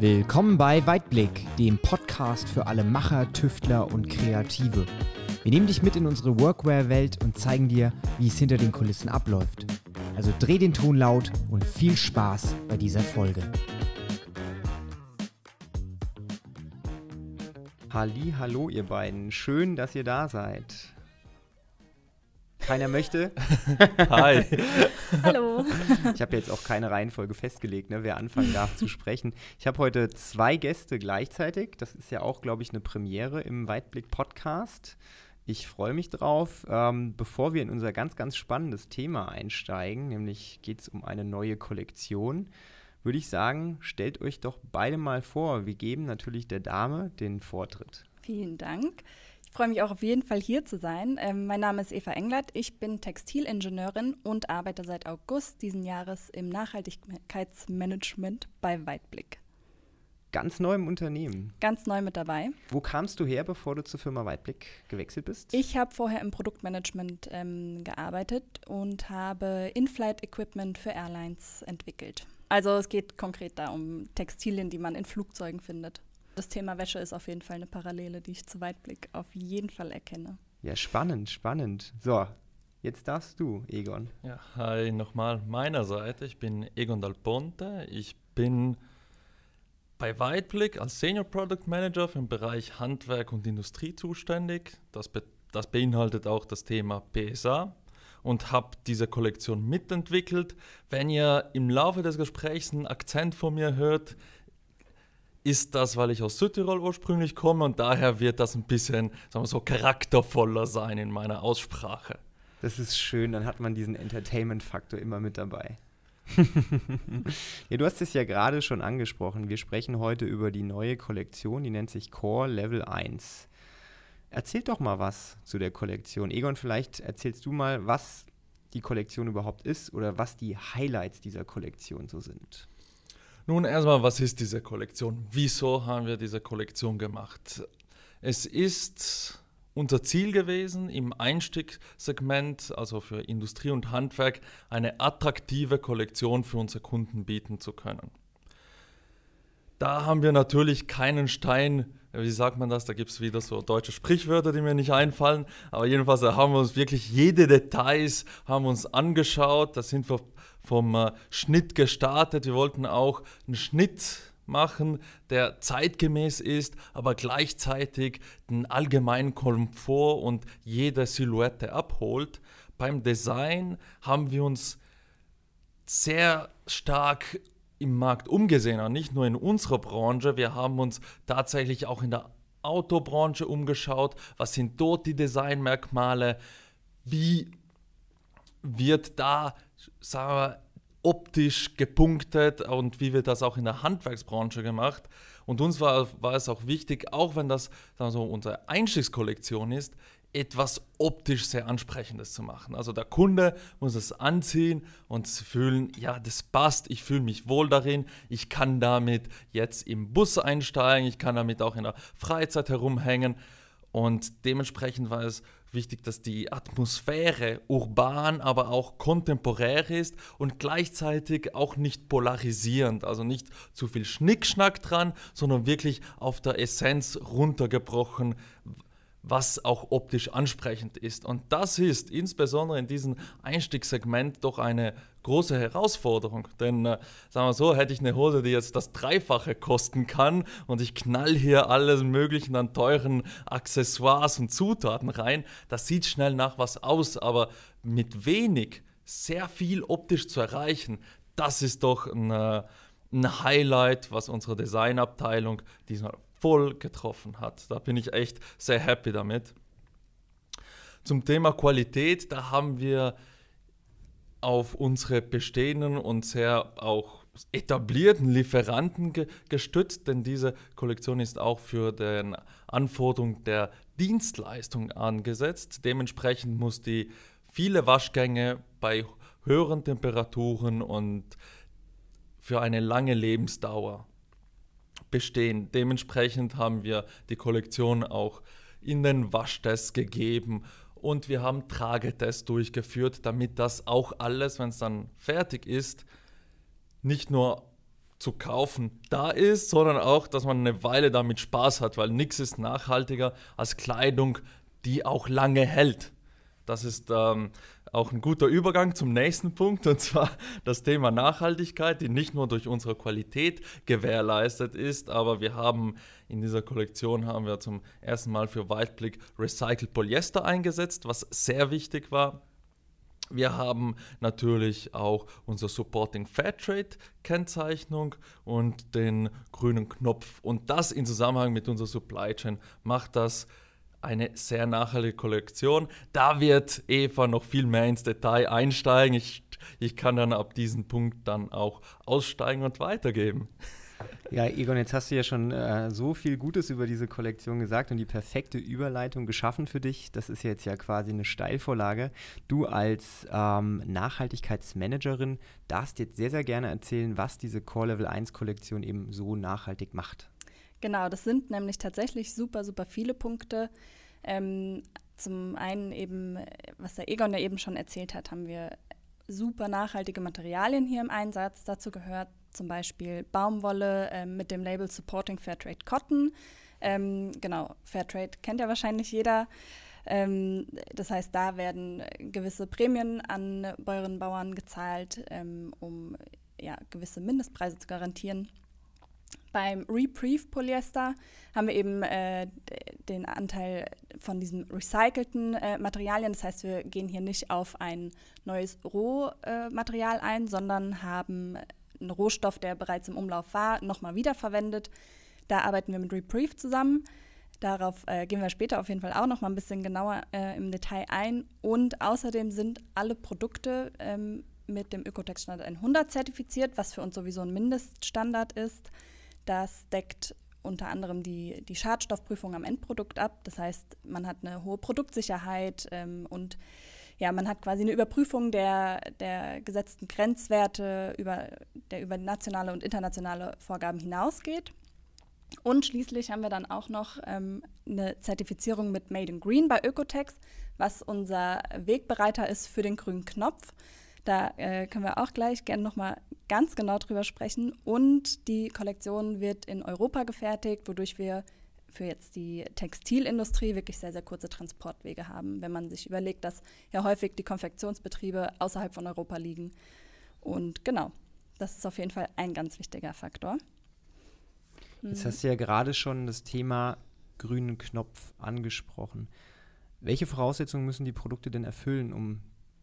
Willkommen bei Weitblick, dem Podcast für alle Macher, Tüftler und Kreative. Wir nehmen dich mit in unsere Workwear-Welt und zeigen dir, wie es hinter den Kulissen abläuft. Also dreh den Ton laut und viel Spaß bei dieser Folge. Halli, hallo ihr beiden. Schön, dass ihr da seid. Keiner möchte? Hi. Hallo. Ich habe jetzt auch keine Reihenfolge festgelegt, ne, wer anfangen darf zu sprechen. Ich habe heute zwei Gäste gleichzeitig. Das ist ja auch, glaube ich, eine Premiere im Weitblick-Podcast. Ich freue mich drauf. Ähm, bevor wir in unser ganz, ganz spannendes Thema einsteigen, nämlich geht es um eine neue Kollektion, würde ich sagen, stellt euch doch beide mal vor. Wir geben natürlich der Dame den Vortritt. Vielen Dank. Ich freue mich auch auf jeden Fall hier zu sein. Ähm, mein Name ist Eva Englert. Ich bin Textilingenieurin und arbeite seit August diesen Jahres im Nachhaltigkeitsmanagement bei Weitblick. Ganz neu im Unternehmen. Ganz neu mit dabei. Wo kamst du her, bevor du zur Firma Weitblick gewechselt bist? Ich habe vorher im Produktmanagement ähm, gearbeitet und habe In-Flight-Equipment für Airlines entwickelt. Also es geht konkret da um Textilien, die man in Flugzeugen findet das Thema Wäsche ist auf jeden Fall eine Parallele, die ich zu Weitblick auf jeden Fall erkenne. Ja, spannend, spannend. So, jetzt darfst du, Egon. Ja, hi nochmal meiner Seite. Ich bin Egon Dal Ponte. Ich bin bei Weitblick als Senior Product Manager für den Bereich Handwerk und Industrie zuständig. Das, be das beinhaltet auch das Thema PSA und habe diese Kollektion mitentwickelt. Wenn ihr im Laufe des Gesprächs einen Akzent von mir hört, ist das, weil ich aus Südtirol ursprünglich komme und daher wird das ein bisschen, sagen wir so, charaktervoller sein in meiner Aussprache. Das ist schön, dann hat man diesen Entertainment-Faktor immer mit dabei. ja, du hast es ja gerade schon angesprochen. Wir sprechen heute über die neue Kollektion, die nennt sich Core Level 1. Erzähl doch mal was zu der Kollektion. Egon, vielleicht erzählst du mal, was die Kollektion überhaupt ist oder was die Highlights dieser Kollektion so sind. Nun erstmal, was ist diese Kollektion? Wieso haben wir diese Kollektion gemacht? Es ist unser Ziel gewesen, im Einstiegssegment, also für Industrie und Handwerk, eine attraktive Kollektion für unsere Kunden bieten zu können. Da haben wir natürlich keinen Stein, wie sagt man das? Da gibt es wieder so deutsche Sprichwörter, die mir nicht einfallen. Aber jedenfalls haben wir uns wirklich jede Details haben uns angeschaut. Da sind wir vom äh, Schnitt gestartet. Wir wollten auch einen Schnitt machen, der zeitgemäß ist, aber gleichzeitig den allgemeinen Komfort und jede Silhouette abholt. Beim Design haben wir uns sehr stark im Markt umgesehen, nicht nur in unserer Branche. Wir haben uns tatsächlich auch in der Autobranche umgeschaut. Was sind dort die Designmerkmale? Wie wird da sagen wir, optisch gepunktet und wie wir das auch in der Handwerksbranche gemacht. Und uns war, war es auch wichtig, auch wenn das sagen so, unsere Einstiegskollektion ist, etwas optisch sehr Ansprechendes zu machen. Also der Kunde muss es anziehen und fühlen, ja, das passt, ich fühle mich wohl darin, ich kann damit jetzt im Bus einsteigen, ich kann damit auch in der Freizeit herumhängen. Und dementsprechend war es wichtig, dass die Atmosphäre urban, aber auch kontemporär ist und gleichzeitig auch nicht polarisierend, also nicht zu viel Schnickschnack dran, sondern wirklich auf der Essenz runtergebrochen, was auch optisch ansprechend ist. Und das ist insbesondere in diesem Einstiegssegment doch eine große Herausforderung. Denn, äh, sagen wir so, hätte ich eine Hose, die jetzt das Dreifache kosten kann und ich knall hier alles Mögliche an teuren Accessoires und Zutaten rein, das sieht schnell nach was aus, aber mit wenig sehr viel optisch zu erreichen, das ist doch ein, äh, ein Highlight, was unsere Designabteilung diesmal voll getroffen hat. Da bin ich echt sehr happy damit. Zum Thema Qualität, da haben wir auf unsere bestehenden und sehr auch etablierten Lieferanten ge gestützt, denn diese Kollektion ist auch für den Anforderungen der Dienstleistung angesetzt. Dementsprechend muss die viele Waschgänge bei höheren Temperaturen und für eine lange Lebensdauer bestehen. Dementsprechend haben wir die Kollektion auch in den Waschtest gegeben und wir haben Tragetests durchgeführt, damit das auch alles, wenn es dann fertig ist, nicht nur zu kaufen da ist, sondern auch, dass man eine Weile damit Spaß hat, weil nichts ist nachhaltiger als Kleidung, die auch lange hält. Das ist ähm, auch ein guter Übergang zum nächsten Punkt, und zwar das Thema Nachhaltigkeit, die nicht nur durch unsere Qualität gewährleistet ist, aber wir haben in dieser Kollektion haben wir zum ersten Mal für Weitblick Recycled Polyester eingesetzt, was sehr wichtig war. Wir haben natürlich auch unser Supporting Fairtrade Kennzeichnung und den grünen Knopf. Und das in Zusammenhang mit unserer Supply Chain macht das eine sehr nachhaltige Kollektion. Da wird Eva noch viel mehr ins Detail einsteigen. Ich, ich kann dann ab diesem Punkt dann auch aussteigen und weitergeben. Ja, Egon, jetzt hast du ja schon äh, so viel Gutes über diese Kollektion gesagt und die perfekte Überleitung geschaffen für dich. Das ist jetzt ja quasi eine Steilvorlage. Du als ähm, Nachhaltigkeitsmanagerin darfst jetzt sehr, sehr gerne erzählen, was diese Core Level 1 Kollektion eben so nachhaltig macht. Genau, das sind nämlich tatsächlich super, super viele Punkte. Ähm, zum einen eben, was der Egon ja eben schon erzählt hat, haben wir super nachhaltige Materialien hier im Einsatz. Dazu gehört zum Beispiel Baumwolle äh, mit dem Label Supporting Fairtrade Cotton. Ähm, genau, Fairtrade kennt ja wahrscheinlich jeder. Ähm, das heißt, da werden gewisse Prämien an Bäuerinnen und Bauern gezahlt, ähm, um ja, gewisse Mindestpreise zu garantieren. Beim Reprieve Polyester haben wir eben äh, den Anteil von diesen recycelten äh, Materialien. Das heißt, wir gehen hier nicht auf ein neues Rohmaterial äh, ein, sondern haben einen Rohstoff, der bereits im Umlauf war, nochmal wiederverwendet. Da arbeiten wir mit Reprieve zusammen. Darauf äh, gehen wir später auf jeden Fall auch noch mal ein bisschen genauer äh, im Detail ein. Und außerdem sind alle Produkte ähm, mit dem Ökotex-Standard 100 zertifiziert, was für uns sowieso ein Mindeststandard ist. Das deckt unter anderem die, die Schadstoffprüfung am Endprodukt ab. Das heißt, man hat eine hohe Produktsicherheit ähm, und ja, man hat quasi eine Überprüfung der, der gesetzten Grenzwerte, über, der über nationale und internationale Vorgaben hinausgeht. Und schließlich haben wir dann auch noch ähm, eine Zertifizierung mit Made in Green bei Ökotex, was unser Wegbereiter ist für den grünen Knopf. Da äh, können wir auch gleich gerne nochmal ganz genau drüber sprechen. Und die Kollektion wird in Europa gefertigt, wodurch wir für jetzt die Textilindustrie wirklich sehr, sehr kurze Transportwege haben, wenn man sich überlegt, dass ja häufig die Konfektionsbetriebe außerhalb von Europa liegen. Und genau, das ist auf jeden Fall ein ganz wichtiger Faktor. Jetzt hast du ja gerade schon das Thema grünen Knopf angesprochen. Welche Voraussetzungen müssen die Produkte denn erfüllen, um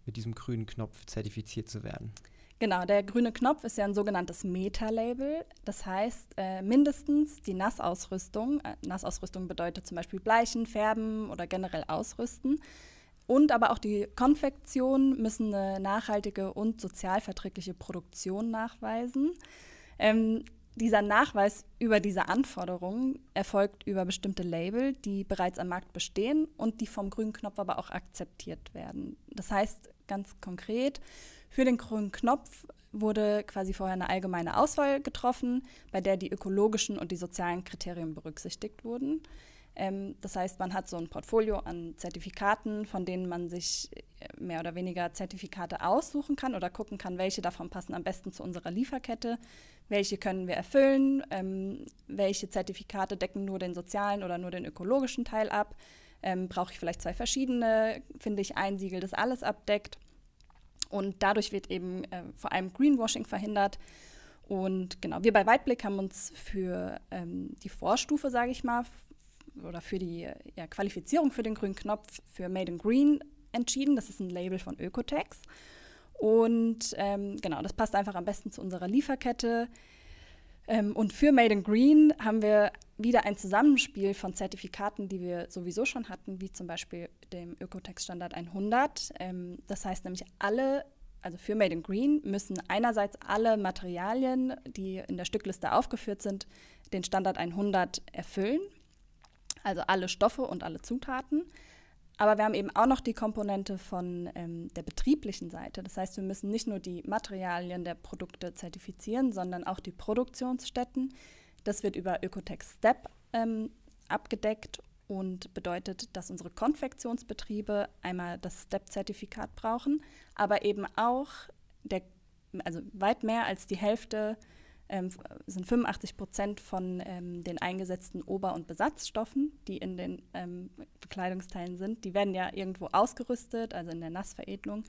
mit diesem grünen Knopf zertifiziert zu werden? Genau, der grüne Knopf ist ja ein sogenanntes Meta-Label. Das heißt, äh, mindestens die Nassausrüstung, äh, Nassausrüstung bedeutet zum Beispiel Bleichen, Färben oder generell Ausrüsten, und aber auch die Konfektion müssen eine nachhaltige und sozialverträgliche Produktion nachweisen. Ähm, dieser Nachweis über diese Anforderungen erfolgt über bestimmte Label, die bereits am Markt bestehen und die vom grünen Knopf aber auch akzeptiert werden. Das heißt ganz konkret, für den grünen Knopf wurde quasi vorher eine allgemeine Auswahl getroffen, bei der die ökologischen und die sozialen Kriterien berücksichtigt wurden. Ähm, das heißt, man hat so ein Portfolio an Zertifikaten, von denen man sich äh, mehr oder weniger Zertifikate aussuchen kann oder gucken kann, welche davon passen am besten zu unserer Lieferkette, welche können wir erfüllen, ähm, welche Zertifikate decken nur den sozialen oder nur den ökologischen Teil ab. Ähm, Brauche ich vielleicht zwei verschiedene? Finde ich ein Siegel, das alles abdeckt? Und dadurch wird eben äh, vor allem Greenwashing verhindert. Und genau, wir bei Weitblick haben uns für ähm, die Vorstufe, sage ich mal, oder für die ja, Qualifizierung für den grünen Knopf für Made in Green entschieden. Das ist ein Label von Ökotex. Und ähm, genau, das passt einfach am besten zu unserer Lieferkette. Ähm, und für Made in Green haben wir wieder ein Zusammenspiel von Zertifikaten, die wir sowieso schon hatten, wie zum Beispiel dem Ökotex-Standard 100. Ähm, das heißt nämlich alle, also für Made in Green müssen einerseits alle Materialien, die in der Stückliste aufgeführt sind, den Standard 100 erfüllen. Also alle Stoffe und alle Zutaten. Aber wir haben eben auch noch die Komponente von ähm, der betrieblichen Seite. Das heißt, wir müssen nicht nur die Materialien der Produkte zertifizieren, sondern auch die Produktionsstätten. Das wird über Ökotex Step ähm, abgedeckt und bedeutet, dass unsere Konfektionsbetriebe einmal das Step-Zertifikat brauchen, aber eben auch der, also weit mehr als die Hälfte ähm, sind 85 Prozent von ähm, den eingesetzten Ober- und Besatzstoffen, die in den ähm, Bekleidungsteilen sind, die werden ja irgendwo ausgerüstet, also in der Nassveredelung.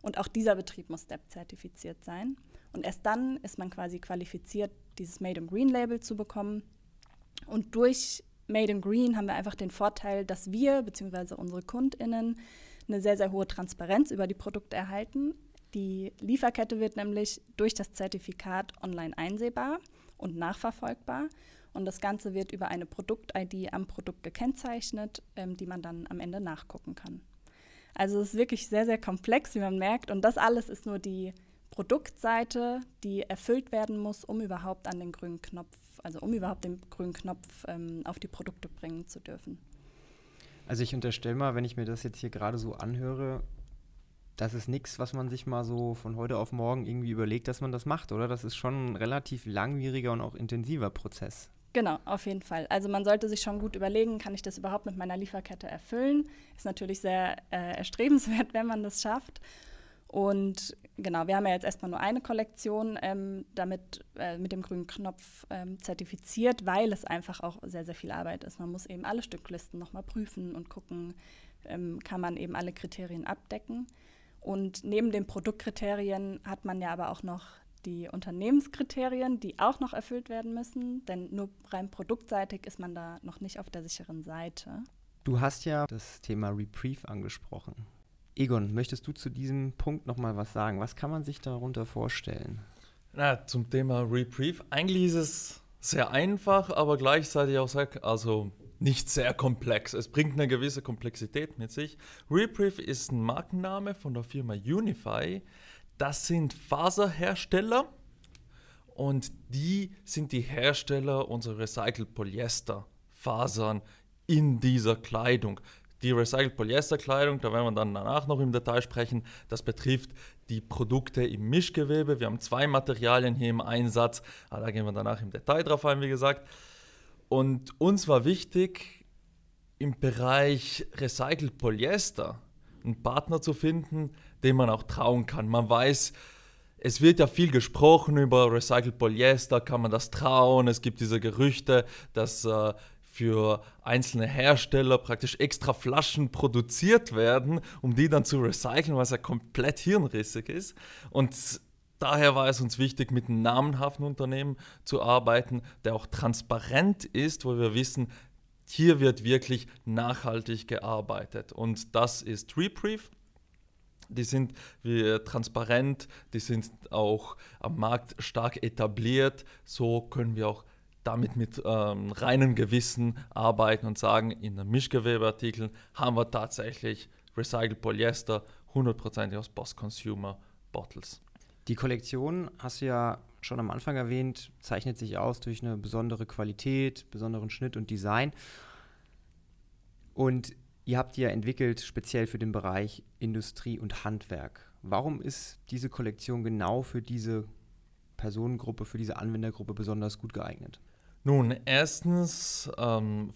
Und auch dieser Betrieb muss STEP-zertifiziert sein. Und erst dann ist man quasi qualifiziert, dieses Made in Green Label zu bekommen. Und durch Made in Green haben wir einfach den Vorteil, dass wir bzw. unsere KundInnen eine sehr, sehr hohe Transparenz über die Produkte erhalten. Die Lieferkette wird nämlich durch das Zertifikat online einsehbar und nachverfolgbar. Und das Ganze wird über eine Produkt-ID am Produkt gekennzeichnet, ähm, die man dann am Ende nachgucken kann. Also es ist wirklich sehr, sehr komplex, wie man merkt. Und das alles ist nur die Produktseite, die erfüllt werden muss, um überhaupt an den grünen Knopf, also um überhaupt den grünen Knopf ähm, auf die Produkte bringen zu dürfen. Also ich unterstelle mal, wenn ich mir das jetzt hier gerade so anhöre, das ist nichts, was man sich mal so von heute auf morgen irgendwie überlegt, dass man das macht, oder? Das ist schon ein relativ langwieriger und auch intensiver Prozess. Genau, auf jeden Fall. Also man sollte sich schon gut überlegen, kann ich das überhaupt mit meiner Lieferkette erfüllen? Ist natürlich sehr äh, erstrebenswert, wenn man das schafft. Und genau, wir haben ja jetzt erstmal nur eine Kollektion ähm, damit äh, mit dem grünen Knopf ähm, zertifiziert, weil es einfach auch sehr, sehr viel Arbeit ist. Man muss eben alle Stücklisten nochmal prüfen und gucken, ähm, kann man eben alle Kriterien abdecken. Und neben den Produktkriterien hat man ja aber auch noch die Unternehmenskriterien, die auch noch erfüllt werden müssen, denn nur rein produktseitig ist man da noch nicht auf der sicheren Seite. Du hast ja das Thema Reprieve angesprochen. Egon, möchtest du zu diesem Punkt noch mal was sagen? Was kann man sich darunter vorstellen? Na, zum Thema Reprieve. Eigentlich ist es sehr einfach, aber gleichzeitig auch sehr, also nicht sehr komplex. Es bringt eine gewisse Komplexität mit sich. Reprieve ist ein Markenname von der Firma Unify. Das sind Faserhersteller und die sind die Hersteller unserer Recycled Polyester Fasern in dieser Kleidung. Die Recycled Polyester Kleidung, da werden wir dann danach noch im Detail sprechen, das betrifft die Produkte im Mischgewebe. Wir haben zwei Materialien hier im Einsatz, aber da gehen wir danach im Detail drauf ein, wie gesagt. Und uns war wichtig, im Bereich Recycled Polyester einen Partner zu finden, dem man auch trauen kann. Man weiß, es wird ja viel gesprochen über Recycled Polyester, kann man das trauen? Es gibt diese Gerüchte, dass äh, für einzelne Hersteller praktisch extra Flaschen produziert werden, um die dann zu recyceln, was ja komplett hirnrissig ist. Und daher war es uns wichtig, mit einem namenhaften Unternehmen zu arbeiten, der auch transparent ist, wo wir wissen, hier wird wirklich nachhaltig gearbeitet. Und das ist Reprieve. Die sind transparent, die sind auch am Markt stark etabliert. So können wir auch damit mit ähm, reinem Gewissen arbeiten und sagen, in den Mischgewebeartikeln haben wir tatsächlich Recycled Polyester, 100% aus Post-Consumer Bottles. Die Kollektion, hast du ja schon am Anfang erwähnt, zeichnet sich aus durch eine besondere Qualität, besonderen Schnitt und Design. Und ihr habt die ja entwickelt speziell für den Bereich Industrie und Handwerk. Warum ist diese Kollektion genau für diese Personengruppe, für diese Anwendergruppe besonders gut geeignet? Nun, erstens ähm,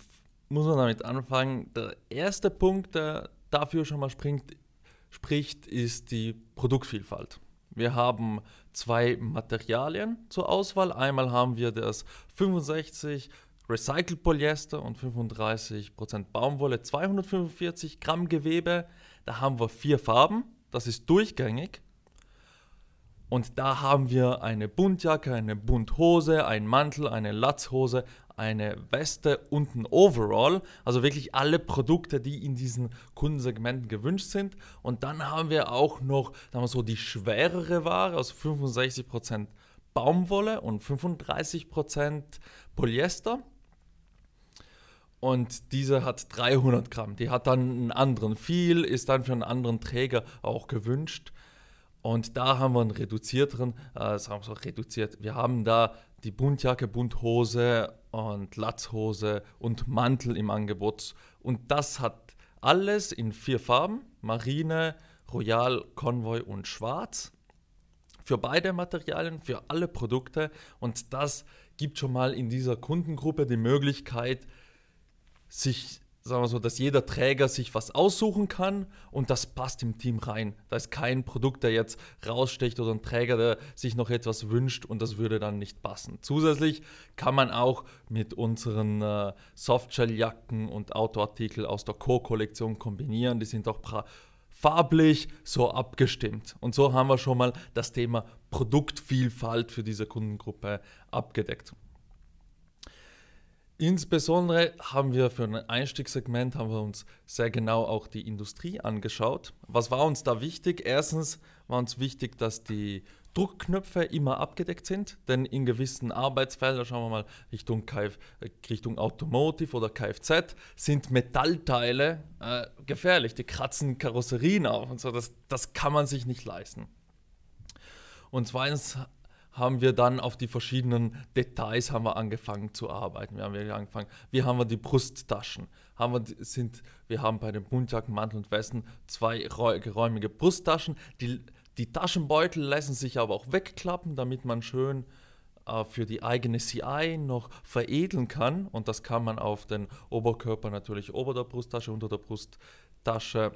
muss man damit anfangen. Der erste Punkt, der dafür schon mal springt, spricht, ist die Produktvielfalt. Wir haben zwei Materialien zur Auswahl. Einmal haben wir das 65 Recycled Polyester und 35% Baumwolle, 245 Gramm Gewebe. Da haben wir vier Farben. Das ist durchgängig. Und da haben wir eine Buntjacke, eine Bunthose, einen Mantel, eine Latzhose, eine Weste und ein Overall. Also wirklich alle Produkte, die in diesen Kundensegmenten gewünscht sind. Und dann haben wir auch noch sagen wir so, die schwerere Ware, also 65% Baumwolle und 35% Polyester. Und diese hat 300 Gramm. Die hat dann einen anderen viel, ist dann für einen anderen Träger auch gewünscht. Und da haben wir einen reduzierteren, äh, sagen wir so reduziert. Wir haben da die Buntjacke, Bunthose und Latzhose und Mantel im Angebot. Und das hat alles in vier Farben: Marine, Royal, Convoy und Schwarz. Für beide Materialien, für alle Produkte. Und das gibt schon mal in dieser Kundengruppe die Möglichkeit, sich sagen wir so, dass jeder Träger sich was aussuchen kann und das passt im Team rein. Da ist kein Produkt, der jetzt rausstecht oder ein Träger, der sich noch etwas wünscht und das würde dann nicht passen. Zusätzlich kann man auch mit unseren äh, Softshell-Jacken und Autoartikel aus der Core-Kollektion kombinieren. Die sind auch farblich so abgestimmt. Und so haben wir schon mal das Thema Produktvielfalt für diese Kundengruppe abgedeckt. Insbesondere haben wir für ein Einstiegssegment haben wir uns sehr genau auch die Industrie angeschaut. Was war uns da wichtig? Erstens war uns wichtig, dass die Druckknöpfe immer abgedeckt sind, denn in gewissen Arbeitsfeldern, schauen wir mal Richtung, Kf, Richtung Automotive oder Kfz, sind Metallteile äh, gefährlich. Die kratzen Karosserien auf und so. Das, das kann man sich nicht leisten. Und zweitens haben wir dann auf die verschiedenen Details haben wir angefangen zu arbeiten. Wir haben angefangen, wie haben wir die Brusttaschen? Haben wir, sind, wir haben bei den Buntjacken, Mantel und Westen zwei geräumige Brusttaschen. Die, die Taschenbeutel lassen sich aber auch wegklappen, damit man schön äh, für die eigene CI noch veredeln kann. Und das kann man auf den Oberkörper natürlich ober der Brusttasche, unter der Brusttasche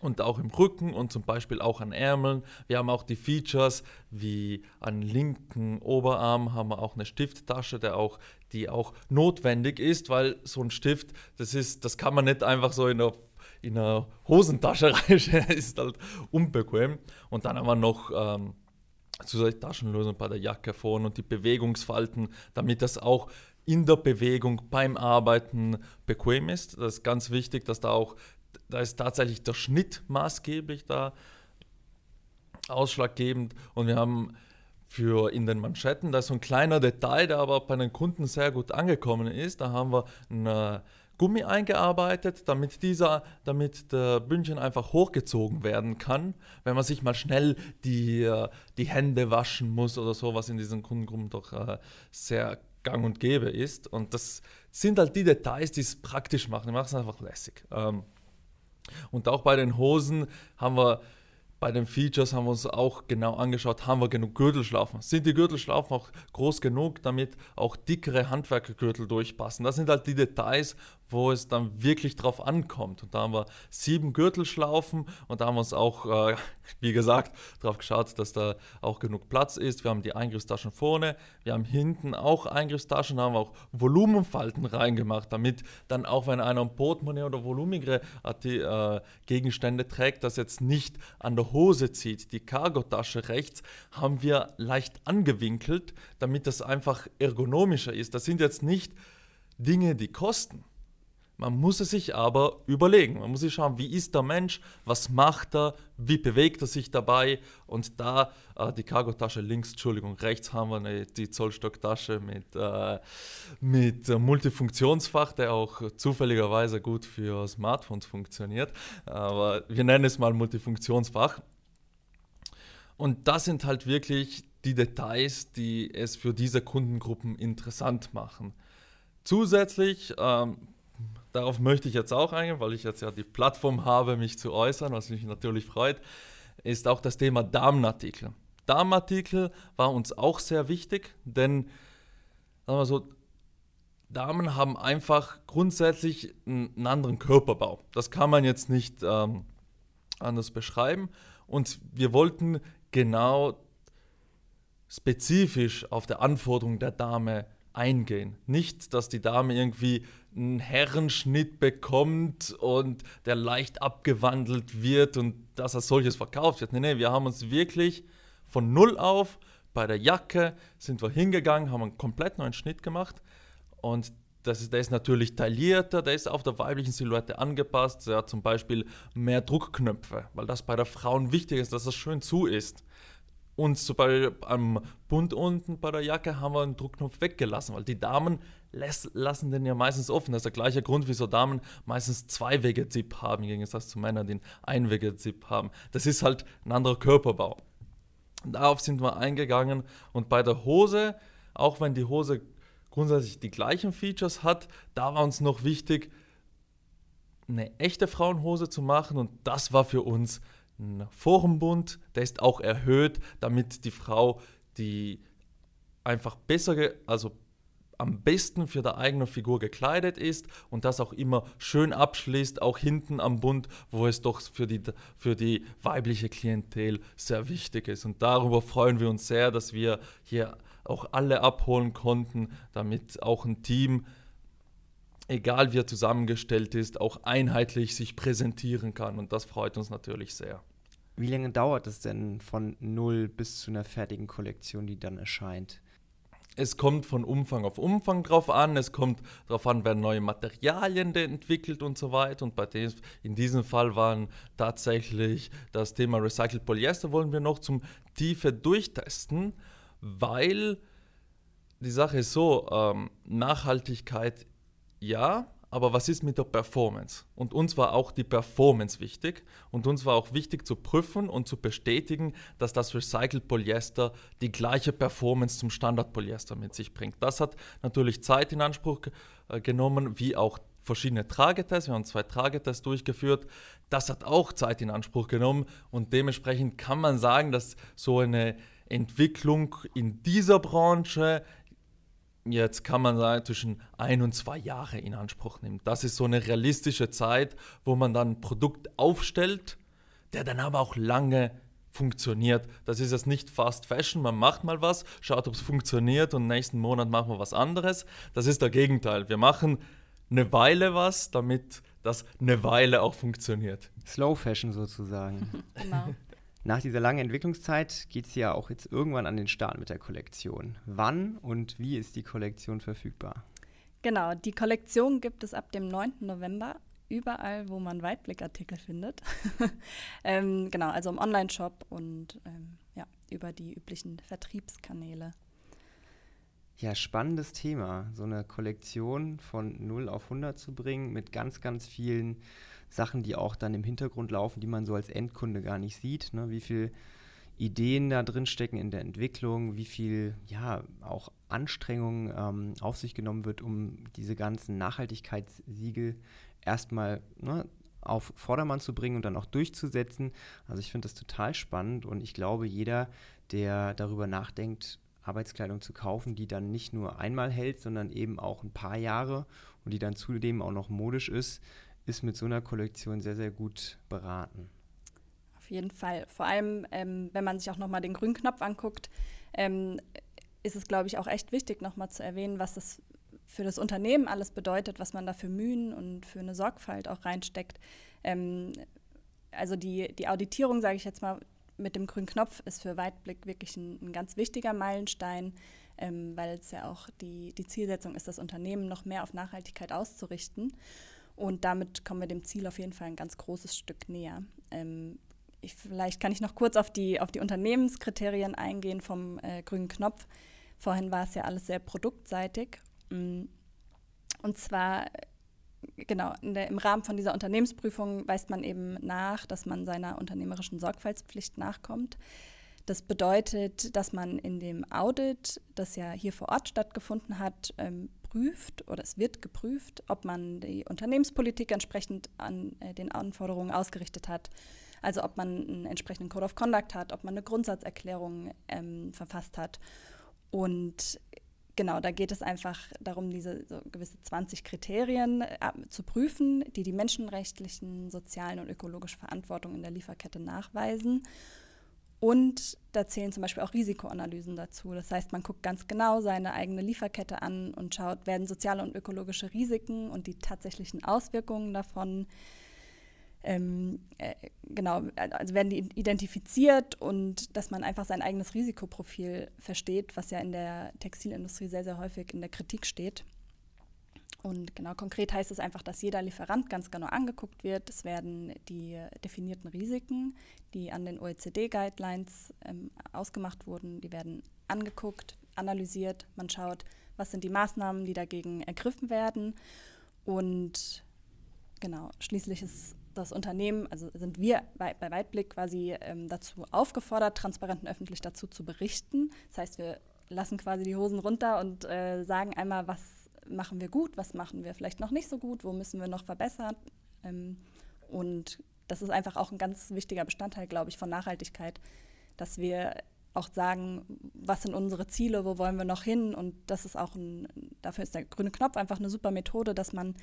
und auch im Rücken und zum Beispiel auch an Ärmeln. Wir haben auch die Features wie an linken Oberarm haben wir auch eine Stifttasche, der auch, die auch notwendig ist, weil so ein Stift, das ist, das kann man nicht einfach so in der in einer Hosentasche reinstellen, ist halt unbequem. Und dann haben wir noch ähm, zusätzlich Taschenlösung bei der Jacke vorne und die Bewegungsfalten, damit das auch in der Bewegung beim Arbeiten bequem ist. Das ist ganz wichtig, dass da auch da ist tatsächlich der Schnitt maßgeblich da ausschlaggebend. Und wir haben für in den Manschetten, da ist so ein kleiner Detail, der aber bei den Kunden sehr gut angekommen ist. Da haben wir ein Gummi eingearbeitet, damit dieser, damit der Bündchen einfach hochgezogen werden kann, wenn man sich mal schnell die, äh, die Hände waschen muss oder so, was in diesen Kundengruppen doch äh, sehr gang und gäbe ist. Und das sind halt die Details, die es praktisch machen. Die machen es einfach lässig. Ähm, und auch bei den Hosen haben wir, bei den Features haben wir uns auch genau angeschaut, haben wir genug Gürtelschlaufen? Sind die Gürtelschlaufen auch groß genug, damit auch dickere Handwerkergürtel durchpassen? Das sind halt die Details, wo es dann wirklich drauf ankommt. Und da haben wir sieben Gürtelschlaufen und da haben wir uns auch, äh, wie gesagt, darauf geschaut, dass da auch genug Platz ist. Wir haben die Eingriffstaschen vorne, wir haben hinten auch Eingriffstaschen, da haben wir auch Volumenfalten reingemacht, damit dann auch, wenn einer ein Portemonnaie oder volumigere äh, Gegenstände trägt, das jetzt nicht an der Hose zieht. Die Cargotasche rechts haben wir leicht angewinkelt, damit das einfach ergonomischer ist. Das sind jetzt nicht Dinge, die kosten. Man muss es sich aber überlegen. Man muss sich schauen, wie ist der Mensch, was macht er, wie bewegt er sich dabei. Und da äh, die Cargotasche links, Entschuldigung, rechts haben wir eine, die Zollstocktasche mit, äh, mit Multifunktionsfach, der auch zufälligerweise gut für Smartphones funktioniert. Aber wir nennen es mal Multifunktionsfach. Und das sind halt wirklich die Details, die es für diese Kundengruppen interessant machen. Zusätzlich ähm, darauf möchte ich jetzt auch eingehen, weil ich jetzt ja die Plattform habe, mich zu äußern, was mich natürlich freut, ist auch das Thema Damenartikel. Damenartikel war uns auch sehr wichtig, denn sagen wir so, Damen haben einfach grundsätzlich einen anderen Körperbau. Das kann man jetzt nicht ähm, anders beschreiben. Und wir wollten genau spezifisch auf die Anforderungen der Dame eingehen. Nicht, dass die Dame irgendwie einen Herrenschnitt bekommt und der leicht abgewandelt wird und dass er solches verkauft wird. Nee, nee, wir haben uns wirklich von null auf bei der Jacke sind wir hingegangen, haben einen komplett neuen Schnitt gemacht und das ist, der ist natürlich taillierter, der ist auf der weiblichen Silhouette angepasst. Der hat zum Beispiel mehr Druckknöpfe, weil das bei der Frauen wichtig ist, dass das schön zu ist. Und so bei, am Bund unten bei der Jacke haben wir einen Druckknopf weggelassen, weil die Damen lassen den ja meistens offen. Das ist der gleiche Grund, wieso Damen meistens zwei Wege Zip haben, im Gegensatz zu Männern, die einen Wege Zip haben. Das ist halt ein anderer Körperbau. Darauf sind wir eingegangen und bei der Hose, auch wenn die Hose grundsätzlich die gleichen Features hat, da war uns noch wichtig, eine echte Frauenhose zu machen und das war für uns ein Forenbund, der ist auch erhöht, damit die Frau die einfach besser, also am besten für die eigene Figur gekleidet ist und das auch immer schön abschließt, auch hinten am Bund, wo es doch für die, für die weibliche Klientel sehr wichtig ist. Und darüber freuen wir uns sehr, dass wir hier auch alle abholen konnten, damit auch ein Team, egal wie er zusammengestellt ist, auch einheitlich sich präsentieren kann. Und das freut uns natürlich sehr. Wie lange dauert es denn von null bis zu einer fertigen Kollektion, die dann erscheint? Es kommt von Umfang auf Umfang drauf an, es kommt darauf an, werden neue Materialien entwickelt und so weiter. Und bei dem, in diesem Fall waren tatsächlich das Thema Recycled Polyester wollen wir noch zum Tiefe durchtesten, weil die Sache ist so, ähm, Nachhaltigkeit ja, aber was ist mit der Performance? Und uns war auch die Performance wichtig und uns war auch wichtig zu prüfen und zu bestätigen, dass das Recycled Polyester die gleiche Performance zum Standard Polyester mit sich bringt. Das hat natürlich Zeit in Anspruch äh, genommen, wie auch verschiedene Tragetests. Wir haben zwei Tragetests durchgeführt. Das hat auch Zeit in Anspruch genommen und dementsprechend kann man sagen, dass so eine Entwicklung in dieser Branche jetzt kann man sagen, zwischen ein und zwei Jahre in Anspruch nimmt. Das ist so eine realistische Zeit, wo man dann ein Produkt aufstellt, der dann aber auch lange funktioniert. Das ist jetzt nicht Fast Fashion, man macht mal was, schaut, ob es funktioniert und nächsten Monat machen wir was anderes. Das ist der Gegenteil. Wir machen eine Weile was, damit das eine Weile auch funktioniert. Slow Fashion sozusagen. genau. Nach dieser langen Entwicklungszeit geht es ja auch jetzt irgendwann an den Start mit der Kollektion. Wann und wie ist die Kollektion verfügbar? Genau, die Kollektion gibt es ab dem 9. November überall, wo man Weitblickartikel findet. ähm, genau, also im Online-Shop und ähm, ja, über die üblichen Vertriebskanäle. Ja, spannendes Thema, so eine Kollektion von 0 auf 100 zu bringen mit ganz, ganz vielen Sachen, die auch dann im Hintergrund laufen, die man so als Endkunde gar nicht sieht. Ne? Wie viel Ideen da drin stecken in der Entwicklung, wie viel ja auch Anstrengung ähm, auf sich genommen wird, um diese ganzen Nachhaltigkeitssiegel erstmal ne, auf Vordermann zu bringen und dann auch durchzusetzen. Also ich finde das total spannend und ich glaube, jeder, der darüber nachdenkt, Arbeitskleidung zu kaufen, die dann nicht nur einmal hält, sondern eben auch ein paar Jahre und die dann zudem auch noch modisch ist, ist mit so einer Kollektion sehr, sehr gut beraten. Auf jeden Fall. Vor allem, ähm, wenn man sich auch nochmal den grünen Knopf anguckt, ähm, ist es, glaube ich, auch echt wichtig, nochmal zu erwähnen, was das für das Unternehmen alles bedeutet, was man da für Mühen und für eine Sorgfalt auch reinsteckt. Ähm, also die, die Auditierung, sage ich jetzt mal, mit dem grünen Knopf ist für Weitblick wirklich ein, ein ganz wichtiger Meilenstein, ähm, weil es ja auch die, die Zielsetzung ist, das Unternehmen noch mehr auf Nachhaltigkeit auszurichten. Und damit kommen wir dem Ziel auf jeden Fall ein ganz großes Stück näher. Ähm, ich, vielleicht kann ich noch kurz auf die, auf die Unternehmenskriterien eingehen vom äh, grünen Knopf. Vorhin war es ja alles sehr produktseitig. Mm. Und zwar, genau, der, im Rahmen von dieser Unternehmensprüfung weist man eben nach, dass man seiner unternehmerischen Sorgfaltspflicht nachkommt. Das bedeutet, dass man in dem Audit, das ja hier vor Ort stattgefunden hat, ähm, prüft oder es wird geprüft, ob man die Unternehmenspolitik entsprechend an äh, den Anforderungen ausgerichtet hat. Also ob man einen entsprechenden Code of Conduct hat, ob man eine Grundsatzerklärung ähm, verfasst hat. Und genau, da geht es einfach darum, diese so gewisse 20 Kriterien äh, zu prüfen, die die menschenrechtlichen, sozialen und ökologische Verantwortung in der Lieferkette nachweisen. Und da zählen zum Beispiel auch Risikoanalysen dazu. Das heißt, man guckt ganz genau seine eigene Lieferkette an und schaut, werden soziale und ökologische Risiken und die tatsächlichen Auswirkungen davon ähm, äh, genau, also werden die identifiziert und dass man einfach sein eigenes Risikoprofil versteht, was ja in der Textilindustrie sehr, sehr häufig in der Kritik steht. Und genau konkret heißt es einfach, dass jeder Lieferant ganz genau angeguckt wird. Es werden die definierten Risiken, die an den OECD-Guidelines ähm, ausgemacht wurden, die werden angeguckt, analysiert. Man schaut, was sind die Maßnahmen, die dagegen ergriffen werden. Und genau, schließlich ist das Unternehmen, also sind wir bei, bei Weitblick quasi ähm, dazu aufgefordert, transparent und öffentlich dazu zu berichten. Das heißt, wir lassen quasi die Hosen runter und äh, sagen einmal, was machen wir gut, was machen wir vielleicht noch nicht so gut, wo müssen wir noch verbessern. Ähm, und das ist einfach auch ein ganz wichtiger Bestandteil, glaube ich, von Nachhaltigkeit, dass wir auch sagen, was sind unsere Ziele, wo wollen wir noch hin. Und das ist auch ein, dafür ist der grüne Knopf einfach eine super Methode, dass man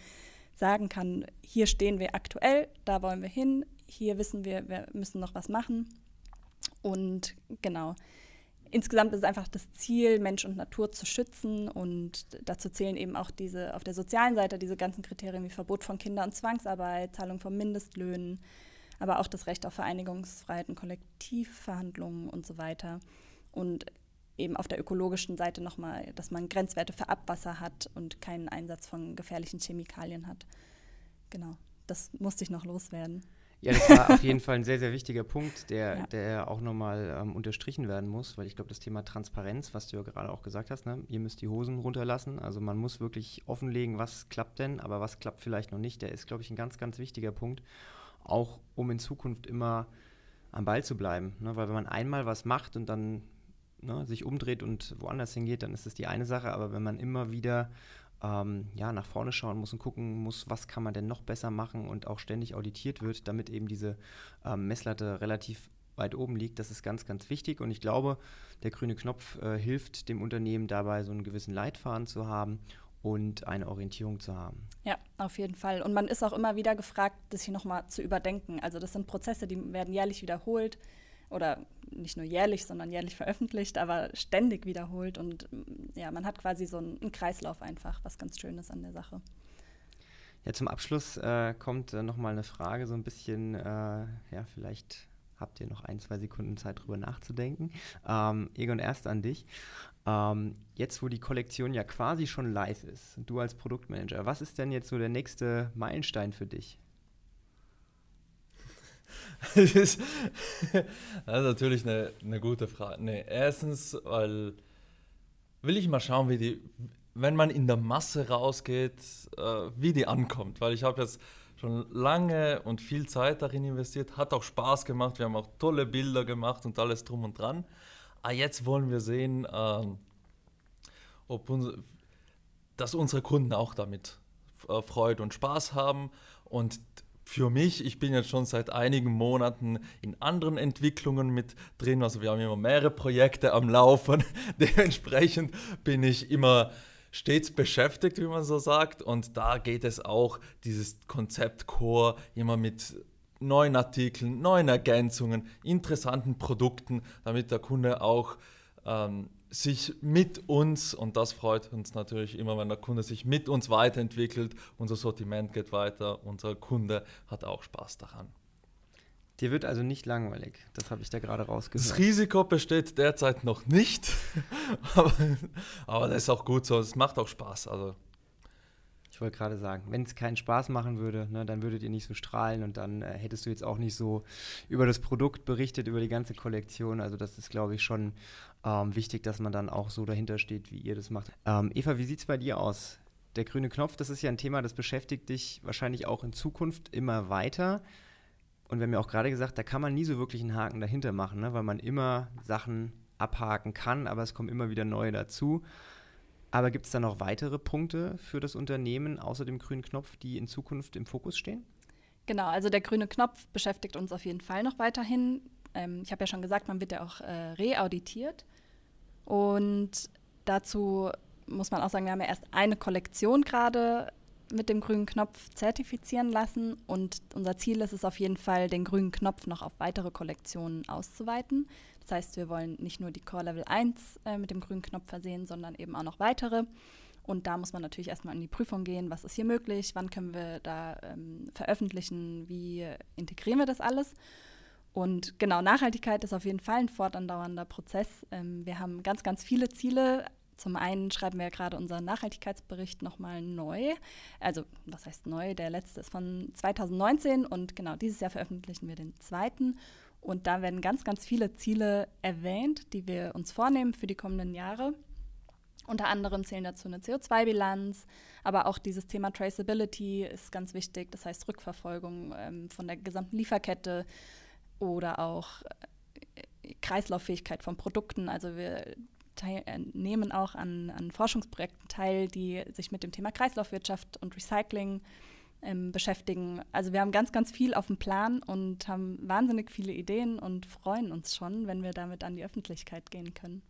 sagen kann, hier stehen wir aktuell, da wollen wir hin, hier wissen wir, wir müssen noch was machen. Und genau, insgesamt ist es einfach das Ziel, Mensch und Natur zu schützen. Und dazu zählen eben auch diese auf der sozialen Seite diese ganzen Kriterien wie Verbot von Kinder- und Zwangsarbeit, Zahlung von Mindestlöhnen, aber auch das Recht auf Vereinigungsfreiheiten, Kollektivverhandlungen und so weiter. Und eben auf der ökologischen Seite nochmal, dass man Grenzwerte für Abwasser hat und keinen Einsatz von gefährlichen Chemikalien hat. Genau, das musste ich noch loswerden. Ja, das war auf jeden Fall ein sehr, sehr wichtiger Punkt, der, ja. der auch nochmal ähm, unterstrichen werden muss, weil ich glaube, das Thema Transparenz, was du ja gerade auch gesagt hast, ne? ihr müsst die Hosen runterlassen. Also man muss wirklich offenlegen, was klappt denn, aber was klappt vielleicht noch nicht. Der ist, glaube ich, ein ganz, ganz wichtiger Punkt, auch um in Zukunft immer am Ball zu bleiben. Ne? Weil wenn man einmal was macht und dann ne, sich umdreht und woanders hingeht, dann ist das die eine Sache. Aber wenn man immer wieder ähm, ja, nach vorne schauen muss und gucken muss, was kann man denn noch besser machen und auch ständig auditiert wird, damit eben diese ähm, Messlatte relativ weit oben liegt. Das ist ganz, ganz wichtig und ich glaube, der grüne Knopf äh, hilft dem Unternehmen dabei, so einen gewissen Leitfaden zu haben und eine Orientierung zu haben. Ja, auf jeden Fall. Und man ist auch immer wieder gefragt, das hier nochmal zu überdenken. Also das sind Prozesse, die werden jährlich wiederholt oder nicht nur jährlich, sondern jährlich veröffentlicht, aber ständig wiederholt. Und mm, ja, man hat quasi so einen, Kreislauf einfach, was ganz schön ist an der Sache. Ja, zum Abschluss äh, kommt äh, nochmal eine Frage, so ein bisschen, äh, ja, vielleicht habt ihr noch ein, zwei Sekunden Zeit drüber nachzudenken. Ähm, Egon, erst an dich. Ähm, jetzt, wo die Kollektion ja quasi schon live ist, du als Produktmanager, was ist denn jetzt so der nächste Meilenstein für dich? das, ist, natürlich eine, eine gute Frage. Nee, erstens, weil will ich mal schauen, wie die, wenn man in der Masse rausgeht, äh, wie die ankommt. Weil ich habe jetzt schon lange und viel Zeit darin investiert, hat auch Spaß gemacht, wir haben auch tolle Bilder gemacht und alles drum und dran. Aber ah, jetzt wollen wir sehen, äh, ob uns, dass unsere Kunden auch damit äh, Freude und Spaß haben. Und für mich, ich bin jetzt schon seit einigen Monaten in anderen Entwicklungen mit drin. Also wir haben immer mehrere Projekte am Laufen. Dementsprechend bin ich immer stets beschäftigt, wie man so sagt. Und da geht es auch, dieses Konzept Core, immer mit neuen Artikeln, neuen Ergänzungen, interessanten Produkten, damit der Kunde auch ähm, sich mit uns, und das freut uns natürlich immer, wenn der Kunde sich mit uns weiterentwickelt, unser Sortiment geht weiter, unser Kunde hat auch Spaß daran. Dir wird also nicht langweilig, das habe ich da gerade rausgehört. Das Risiko besteht derzeit noch nicht, aber, aber das ist auch gut so, es macht auch Spaß. Also ich wollte gerade sagen, wenn es keinen Spaß machen würde, ne, dann würdet ihr nicht so strahlen und dann äh, hättest du jetzt auch nicht so über das Produkt berichtet, über die ganze Kollektion. Also das ist, glaube ich, schon ähm, wichtig, dass man dann auch so dahinter steht, wie ihr das macht. Ähm, Eva, wie sieht es bei dir aus? Der grüne Knopf, das ist ja ein Thema, das beschäftigt dich wahrscheinlich auch in Zukunft immer weiter. Und wir haben ja auch gerade gesagt, da kann man nie so wirklich einen Haken dahinter machen, ne? weil man immer Sachen abhaken kann, aber es kommen immer wieder neue dazu. Aber gibt es da noch weitere Punkte für das Unternehmen außer dem grünen Knopf, die in Zukunft im Fokus stehen? Genau, also der grüne Knopf beschäftigt uns auf jeden Fall noch weiterhin. Ähm, ich habe ja schon gesagt, man wird ja auch äh, reauditiert. Und dazu muss man auch sagen, wir haben ja erst eine Kollektion gerade mit dem grünen Knopf zertifizieren lassen. Und unser Ziel ist es auf jeden Fall, den grünen Knopf noch auf weitere Kollektionen auszuweiten. Das heißt, wir wollen nicht nur die Core Level 1 äh, mit dem grünen Knopf versehen, sondern eben auch noch weitere. Und da muss man natürlich erstmal in die Prüfung gehen, was ist hier möglich, wann können wir da ähm, veröffentlichen, wie integrieren wir das alles. Und genau, Nachhaltigkeit ist auf jeden Fall ein fortandauernder Prozess. Ähm, wir haben ganz, ganz viele Ziele. Zum einen schreiben wir gerade unseren Nachhaltigkeitsbericht nochmal neu. Also, was heißt neu? Der letzte ist von 2019 und genau dieses Jahr veröffentlichen wir den zweiten. Und da werden ganz, ganz viele Ziele erwähnt, die wir uns vornehmen für die kommenden Jahre. Unter anderem zählen dazu eine CO2-Bilanz, aber auch dieses Thema Traceability ist ganz wichtig, das heißt Rückverfolgung ähm, von der gesamten Lieferkette oder auch äh, Kreislauffähigkeit von Produkten. Also wir teil, äh, nehmen auch an, an Forschungsprojekten teil, die sich mit dem Thema Kreislaufwirtschaft und Recycling ähm, beschäftigen. Also wir haben ganz, ganz viel auf dem Plan und haben wahnsinnig viele Ideen und freuen uns schon, wenn wir damit an die Öffentlichkeit gehen können.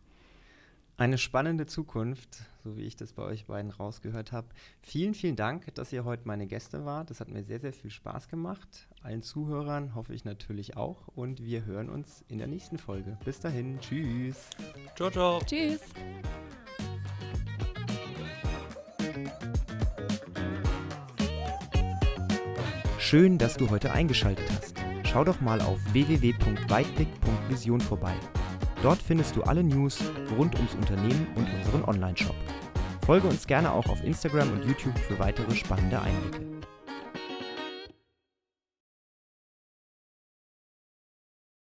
Eine spannende Zukunft, so wie ich das bei euch beiden rausgehört habe. Vielen, vielen Dank, dass ihr heute meine Gäste wart. Das hat mir sehr, sehr viel Spaß gemacht. Allen Zuhörern hoffe ich natürlich auch. Und wir hören uns in der nächsten Folge. Bis dahin, tschüss. Ciao, ciao. Tschüss. Schön, dass du heute eingeschaltet hast. Schau doch mal auf www.weitblick.vision vorbei. Dort findest du alle News rund ums Unternehmen und unseren Online-Shop. Folge uns gerne auch auf Instagram und YouTube für weitere spannende Einblicke.